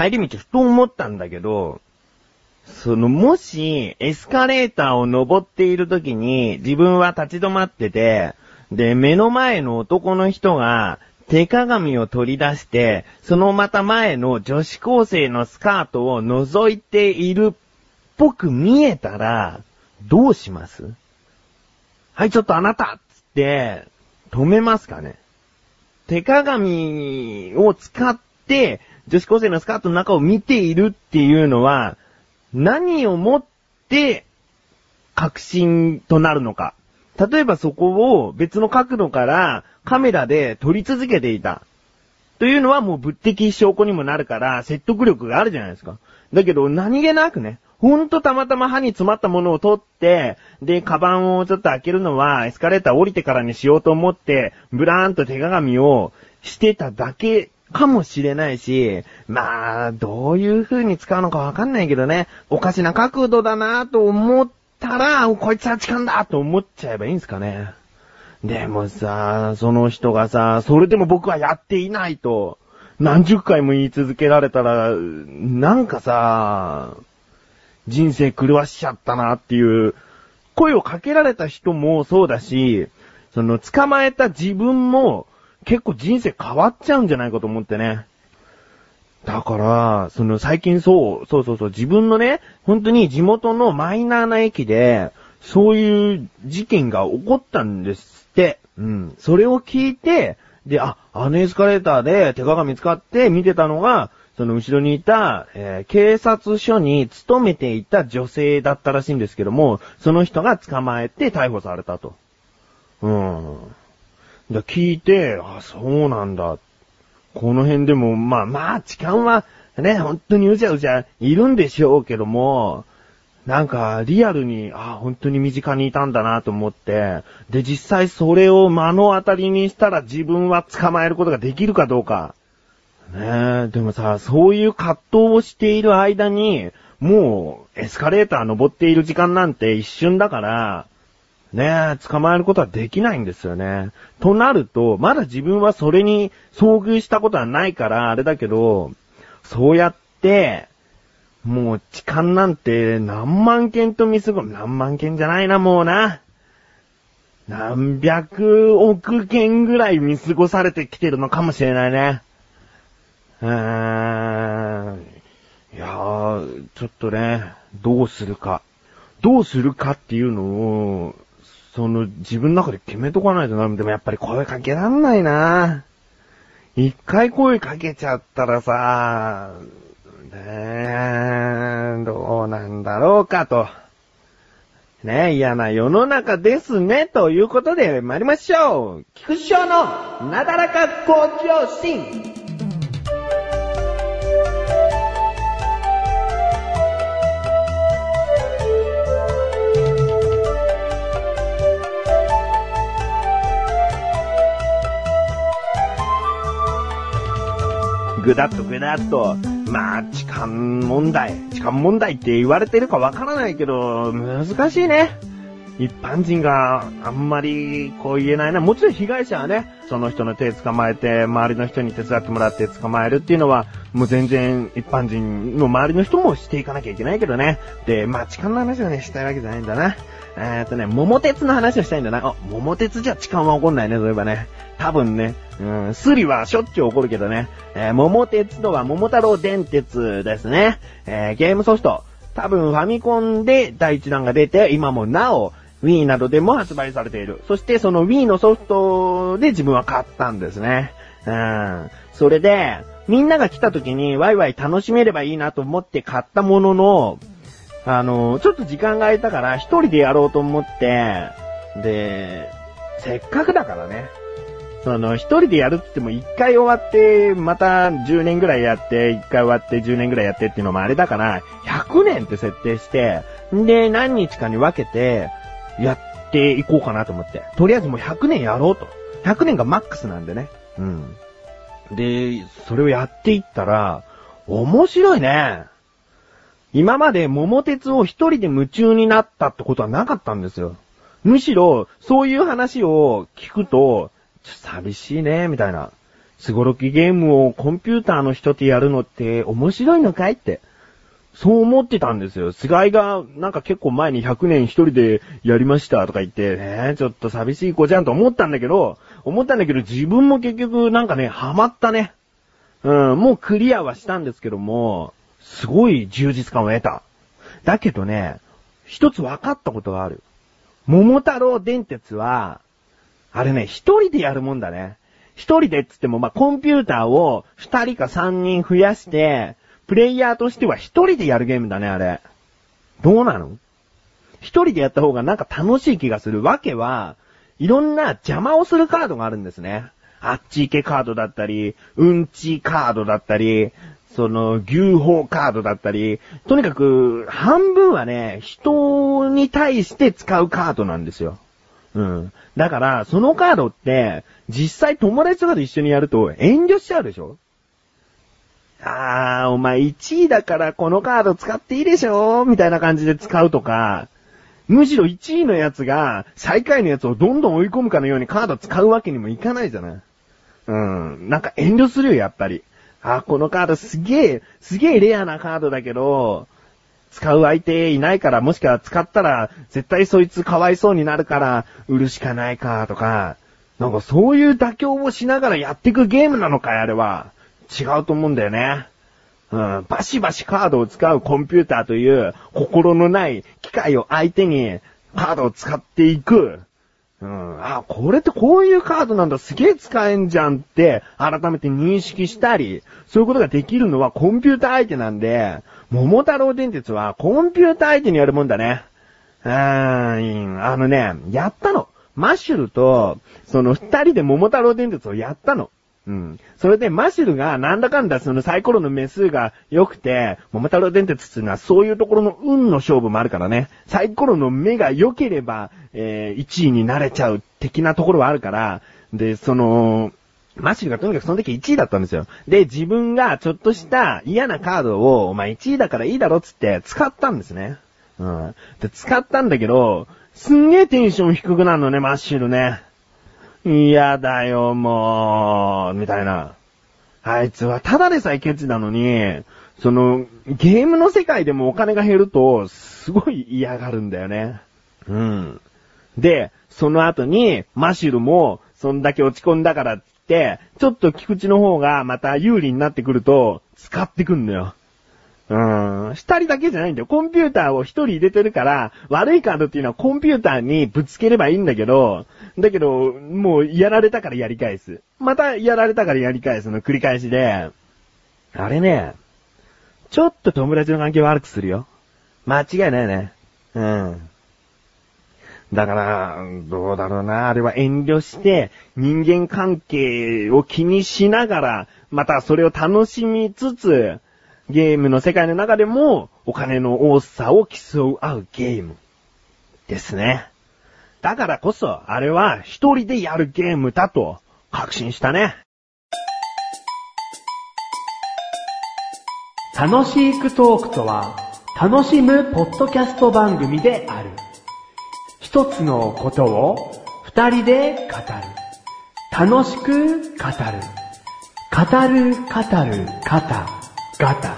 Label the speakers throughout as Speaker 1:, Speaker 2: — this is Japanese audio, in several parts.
Speaker 1: 帰り道ふと思ったんだけど、その、もし、エスカレーターを登っている時に、自分は立ち止まってて、で、目の前の男の人が、手鏡を取り出して、そのまた前の女子高生のスカートを覗いているっぽく見えたら、どうしますはい、ちょっとあなたつって、止めますかね。手鏡を使って、女子高生のスカートの中を見ているっていうのは、何をもって確信となるのか。例えばそこを別の角度からカメラで撮り続けていた。というのはもう物的証拠にもなるから説得力があるじゃないですか。だけど何気なくね、ほんとたまたま歯に詰まったものを取って、で、カバンをちょっと開けるのはエスカレーター降りてからにしようと思って、ブラーンと手鏡をしてただけかもしれないし、まあ、どういう風に使うのかわかんないけどね、おかしな角度だなと思ったら、こいつは痴漢だと思っちゃえばいいんすかね。でもさ、その人がさ、それでも僕はやっていないと、何十回も言い続けられたら、なんかさ、人生狂わしちゃったなっていう、声をかけられた人もそうだし、その捕まえた自分も結構人生変わっちゃうんじゃないかと思ってね。だから、その最近そう、そうそうそう、自分のね、本当に地元のマイナーな駅で、そういう事件が起こったんですって。うん。それを聞いて、で、あ、あのエスカレーターで手鏡使って見てたのが、その後ろにいた、えー、警察署に勤めていた女性だったらしいんですけども、その人が捕まえて逮捕されたと。うん。で、聞いて、あ、そうなんだ。この辺でも、まあまあ、痴漢は、ね、本当にうじゃうじゃいるんでしょうけども、なんか、リアルに、あ、本当に身近にいたんだなと思って、で、実際それを目の当たりにしたら自分は捕まえることができるかどうか。ねえ、でもさ、そういう葛藤をしている間に、もう、エスカレーター登っている時間なんて一瞬だから、ねえ、捕まえることはできないんですよね。となると、まだ自分はそれに遭遇したことはないから、あれだけど、そうやって、もう痴漢なんて何万件と見過ご、何万件じゃないな、もうな。何百億件ぐらい見過ごされてきてるのかもしれないね。うーん。いやー、ちょっとね、どうするか。どうするかっていうのを、その、自分の中で決めとかないとな。でもやっぱり声かけらんないな。一回声かけちゃったらさ、ねえ、どうなんだろうかと。ね嫌な世の中ですね、ということで参りましょう。菊師匠のなだらか向上心。ぐだっとぐだっと、まあ、痴漢問題、痴漢問題って言われてるかわからないけど、難しいね。一般人があんまりこう言えないな。もちろん被害者はね、その人の手捕まえて、周りの人に手伝ってもらって捕まえるっていうのは、もう全然一般人の周りの人もしていかなきゃいけないけどね。で、まあ痴漢の話をね、したいわけじゃないんだな。えー、っとね、桃鉄の話をしたいんだな。あ、桃鉄じゃ痴漢は起こんないね、そういえばね。多分ね、うん、スリはしょっちゅう起こるけどね。えー、桃鉄とは桃太郎電鉄ですね。えー、ゲームソフト。多分ファミコンで第一弾が出て、今もなお、Wii などでも発売されている。そしてその Wii のソフトで自分は買ったんですね。うん。それで、みんなが来た時にワイワイ楽しめればいいなと思って買ったものの、あの、ちょっと時間が空いたから一人でやろうと思って、で、せっかくだからね。その、一人でやるって言っても一回終わって、また10年ぐらいやって、一回終わって10年ぐらいやってっていうのもあれだから、100年って設定して、で、何日かに分けて、やっていこうかなと思って。とりあえずもう100年やろうと。100年がマックスなんでね。うん。で、それをやっていったら、面白いね。今まで桃鉄を一人で夢中になったってことはなかったんですよ。むしろ、そういう話を聞くと、ちょっと寂しいね、みたいな。すごろきゲームをコンピューターの人とやるのって面白いのかいって。そう思ってたんですよ。菅井がなんか結構前に100年一人でやりましたとか言って、ねちょっと寂しい子じゃんと思ったんだけど、思ったんだけど自分も結局なんかね、ハマったね。うん、もうクリアはしたんですけども、すごい充実感を得た。だけどね、一つ分かったことがある。桃太郎電鉄は、あれね、一人でやるもんだね。一人でっつっても、まあ、コンピューターを二人か三人増やして、プレイヤーとしては一人でやるゲームだね、あれ。どうなの？一人でやった方がなんか楽しい気がするわけは、いろんな邪魔をするカードがあるんですね。あっち行けカードだったり、うんちカードだったり、その、牛砲カードだったり、とにかく、半分はね、人に対して使うカードなんですよ。うん。だから、そのカードって、実際友達とかと一緒にやると遠慮しちゃうでしょ？あー、お前1位だからこのカード使っていいでしょ？みたいな感じで使うとか、むしろ1位のやつが最下位のやつをどんどん追い込むかのようにカード使うわけにもいかないじゃない？うん。なんか遠慮するよ、やっぱり。あ、このカードすげえ、すげえレアなカードだけど、使う相手いないから、もしくは使ったら、絶対そいつかわいそうになるから、売るしかないか、とか、なんかそういう妥協をしながらやっていくゲームなのか、あれは。違うと思うんだよね。うん、バシバシカードを使うコンピューターという心のない機械を相手にカードを使っていく。うん、あ、これってこういうカードなんだ、すげえ使えんじゃんって、改めて認識したり、そういうことができるのはコンピューター相手なんで、桃太郎電鉄はコンピューター相手にやるもんだね。うーん、あのね、やったの。マッシュルと、その二人で桃太郎電鉄をやったの。うん。それで、マシルが、なんだかんだ、そのサイコロの目数が良くて、桃太郎電鉄っていうのは、そういうところの運の勝負もあるからね。サイコロの目が良ければ、えー、1位になれちゃう的なところはあるから、で、その、マシュルがとにかくその時1位だったんですよ。で、自分がちょっとした嫌なカードを、お前1位だからいいだろっつって使ったんですね。うん。で、使ったんだけど、すんげえテンション低くなるのね、マッシュルね。嫌だよ、もう、みたいな。あいつはただでさえケチなのに、その、ゲームの世界でもお金が減ると、すごい嫌がるんだよね。うん。で、その後に、マシュルも、そんだけ落ち込んだからってって、ちょっと菊池の方がまた有利になってくると、使ってくんだよ。うん。二人だけじゃないんだよ。コンピューターを一人入れてるから、悪いカードっていうのはコンピューターにぶつければいいんだけど、だけど、もうやられたからやり返す。またやられたからやり返すの繰り返しで、あれね、ちょっと友達の関係悪くするよ。間違いないね。うん。だから、どうだろうな。あれは遠慮して、人間関係を気にしながら、またそれを楽しみつつ、ゲームの世界の中でも、お金の多さを競う合うゲーム。ですね。だからこそ、あれは一人でやるゲームだと、確信したね。
Speaker 2: 楽しくトークとは、楽しむポッドキャスト番組である。一つのことを二人で語る。楽しく語る。語る、語る、ガタ、ガタ。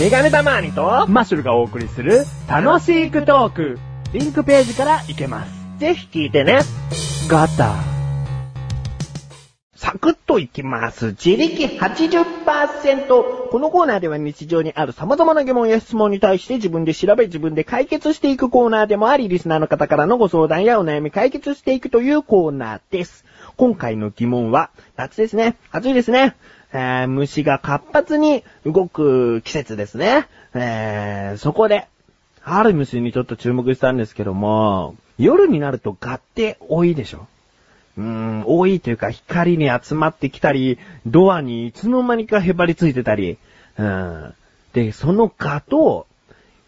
Speaker 1: メガネたまーにと、
Speaker 2: マッシュルがお送りする楽しくトーク。リンクページから行けます。
Speaker 1: ぜひ聞いてね。
Speaker 2: ガタ。
Speaker 1: サクッといきます。自力80%。このコーナーでは日常にある様々な疑問や質問に対して自分で調べ自分で解決していくコーナーでもあり、リスナーの方からのご相談やお悩み解決していくというコーナーです。今回の疑問は、夏ですね。暑いですね。えー虫が活発に動く季節ですね。えーそこで、ある虫にちょっと注目したんですけども、夜になるとガって多いでしょうーん、多いというか光に集まってきたり、ドアにいつの間にかへばりついてたり、うん。で、そのガと、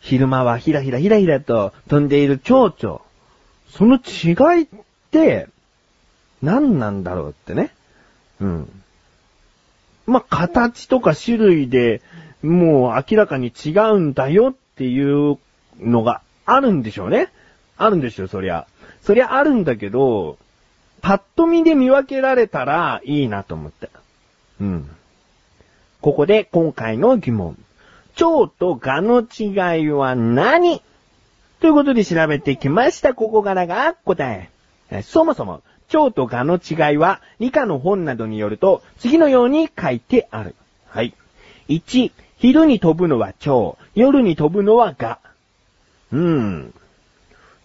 Speaker 1: 昼間はひらひらひらひらと飛んでいる蝶々。その違いって、何なんだろうってね。うん。まあ、形とか種類で、もう明らかに違うんだよっていうのがあるんでしょうね。あるんですよ、そりゃ。そりゃあるんだけど、パッと見で見分けられたらいいなと思って。うん。ここで今回の疑問。蝶と蛾の違いは何？ということで調べてきました。ここからが答。えそもそも、蝶と蛾の違いは理科の本などによると次のように書いてある。はい。1、昼に飛ぶのは蝶、夜に飛ぶのは蛾。うん。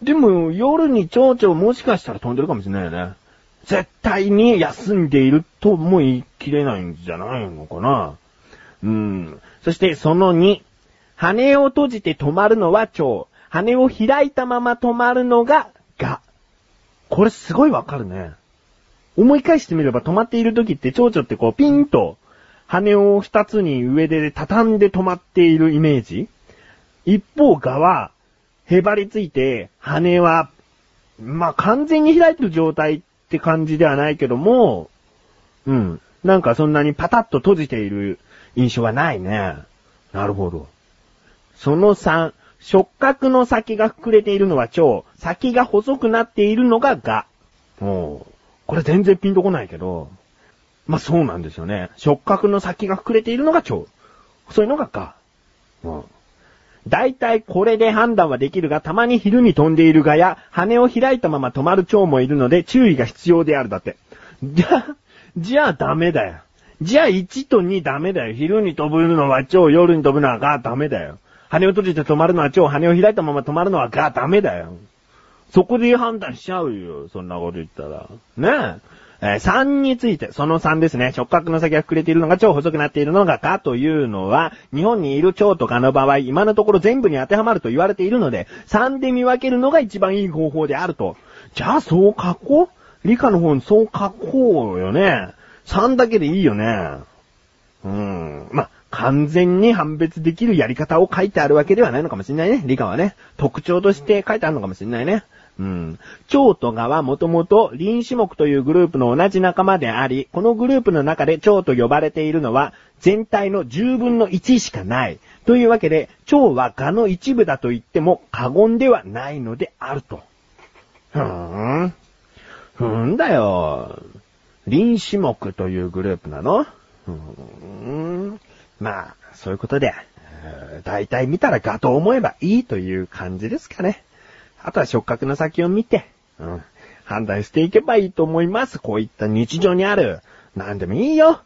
Speaker 1: でも、夜に蝶々もしかしたら飛んでるかもしれないよね。絶対に休んでいるとも言い切れないんじゃないのかな。うん。そしてその2、羽を閉じて止まるのは蝶、羽を開いたまま止まるのが。これすごいわかるね。思い返してみれば止まっている時って蝶々ってこうピンと羽を二つに上で畳んで止まっているイメージ一方蛾はへばりついて羽はまあ完全に開いてる状態って感じではないけども、うん。なんかそんなにパタッと閉じている印象はないね。なるほど。その3、触覚の先が膨れているのは蝶、先が細くなっているのが蛾。もう、これ全然ピンとこないけど、まあそうなんですよね。触覚の先が膨れているのが蝶。そういうのが蛾。うん。大体これで判断はできるが、たまに昼に飛んでいる蛾や、羽を開いたまま止まる蝶もいるので、注意が必要であるだって。じゃ、じゃあダメだよ。じゃあ1と2ダメだよ。昼に飛ぶのは蝶、夜に飛ぶのは蛾ダメだよ。羽を閉じて止まるのは蝶、羽を開いたまま止まるのは蛾ダメだよ。そこで判断しちゃうよ。そんなこと言ったら。ねえ。えー3について、その3ですね。触覚の先が膨れているのが超細くなっているのが蚊というのは、日本にいる蝶と蚊の場合、今のところ全部に当てはまると言われているので、3で見分けるのが一番いい方法であると。じゃあそう書こう？理科の方にそう書こうよね。3だけでいいよね。うん。ま、完全に判別できるやり方を書いてあるわけではないのかもしれないね。理科はね。特徴として書いてあるのかもしれないね。うん。蝶と蛾はもともと臨種目というグループの同じ仲間であり、このグループの中で蝶と呼ばれているのは全体の10分の1しかない。というわけで、蝶は蛾の一部だと言っても過言ではないのであると。ふーん。ふーんだよ。臨種目というグループなの？うーん。まあ、そういうことで、大体見たら蛾と思えばいいという感じですかね。あとは触覚の先を見て、うん、判断していけばいいと思います。こういった日常にある、なんでもいいよ。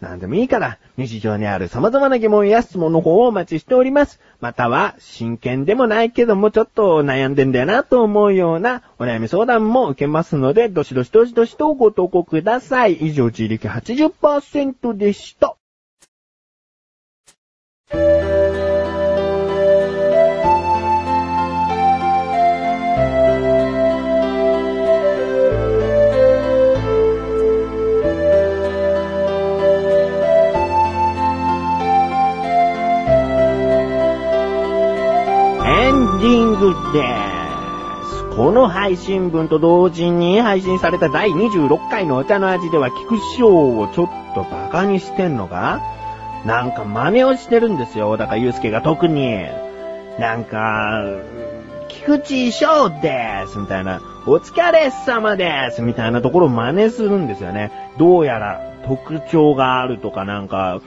Speaker 1: なんでもいいから、日常にある様々な疑問や質問の方をお待ちしております。または、真剣でもないけども、ちょっと悩んでんだよなと思うようなお悩み相談も受けますので、どしどしどしどしとご投稿ください。以上、自力80%でした。エンディングです。この配信分と同時に配信された第26回のお茶の味では菊師匠をちょっとバカにしてんのかなんか真似をしてるんですよ、小高祐介が特に。なんか、菊池翔ですみたいな、お疲れ様ですみたいなところを真似するんですよね。どうやら特徴があるとかなんか、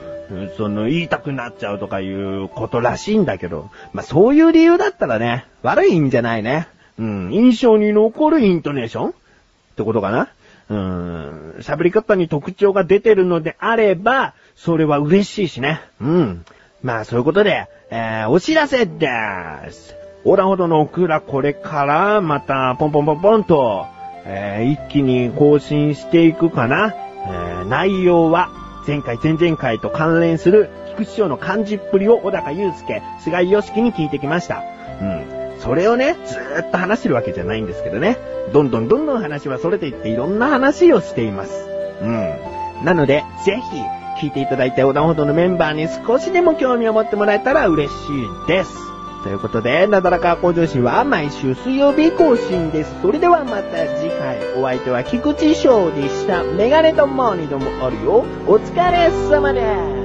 Speaker 1: その言いたくなっちゃうとかいうことらしいんだけど、まあそういう理由だったらね、悪い意味じゃないね。うん、印象に残るイントネーション？ってことかなうん、喋り方に特徴が出てるのであれば、それは嬉しいしね。うん。まあそういうことで、えー、お知らせでーす。オラほどのオクラこれからまたポンポンポンポンと、えー、一気に更新していくかな。えー、内容は前回前々回と関連する菊師匠の漢字っぷりを小高祐介、菅井良樹に聞いてきました。うん。それをね、ずーっと話してるわけじゃないんですけどね。どんどんどんどん話は逸れていっていろんな話をしています。うん。なので、ぜひ、聞いていただいて横断歩道のメンバーに少しでも興味を持ってもらえたら嬉しいです。ということで、なだらか向上心は毎週水曜日更新です。それではまた次回、お相手は菊池翔でした。メガネとモーニーでもあるよ。お疲れ様です。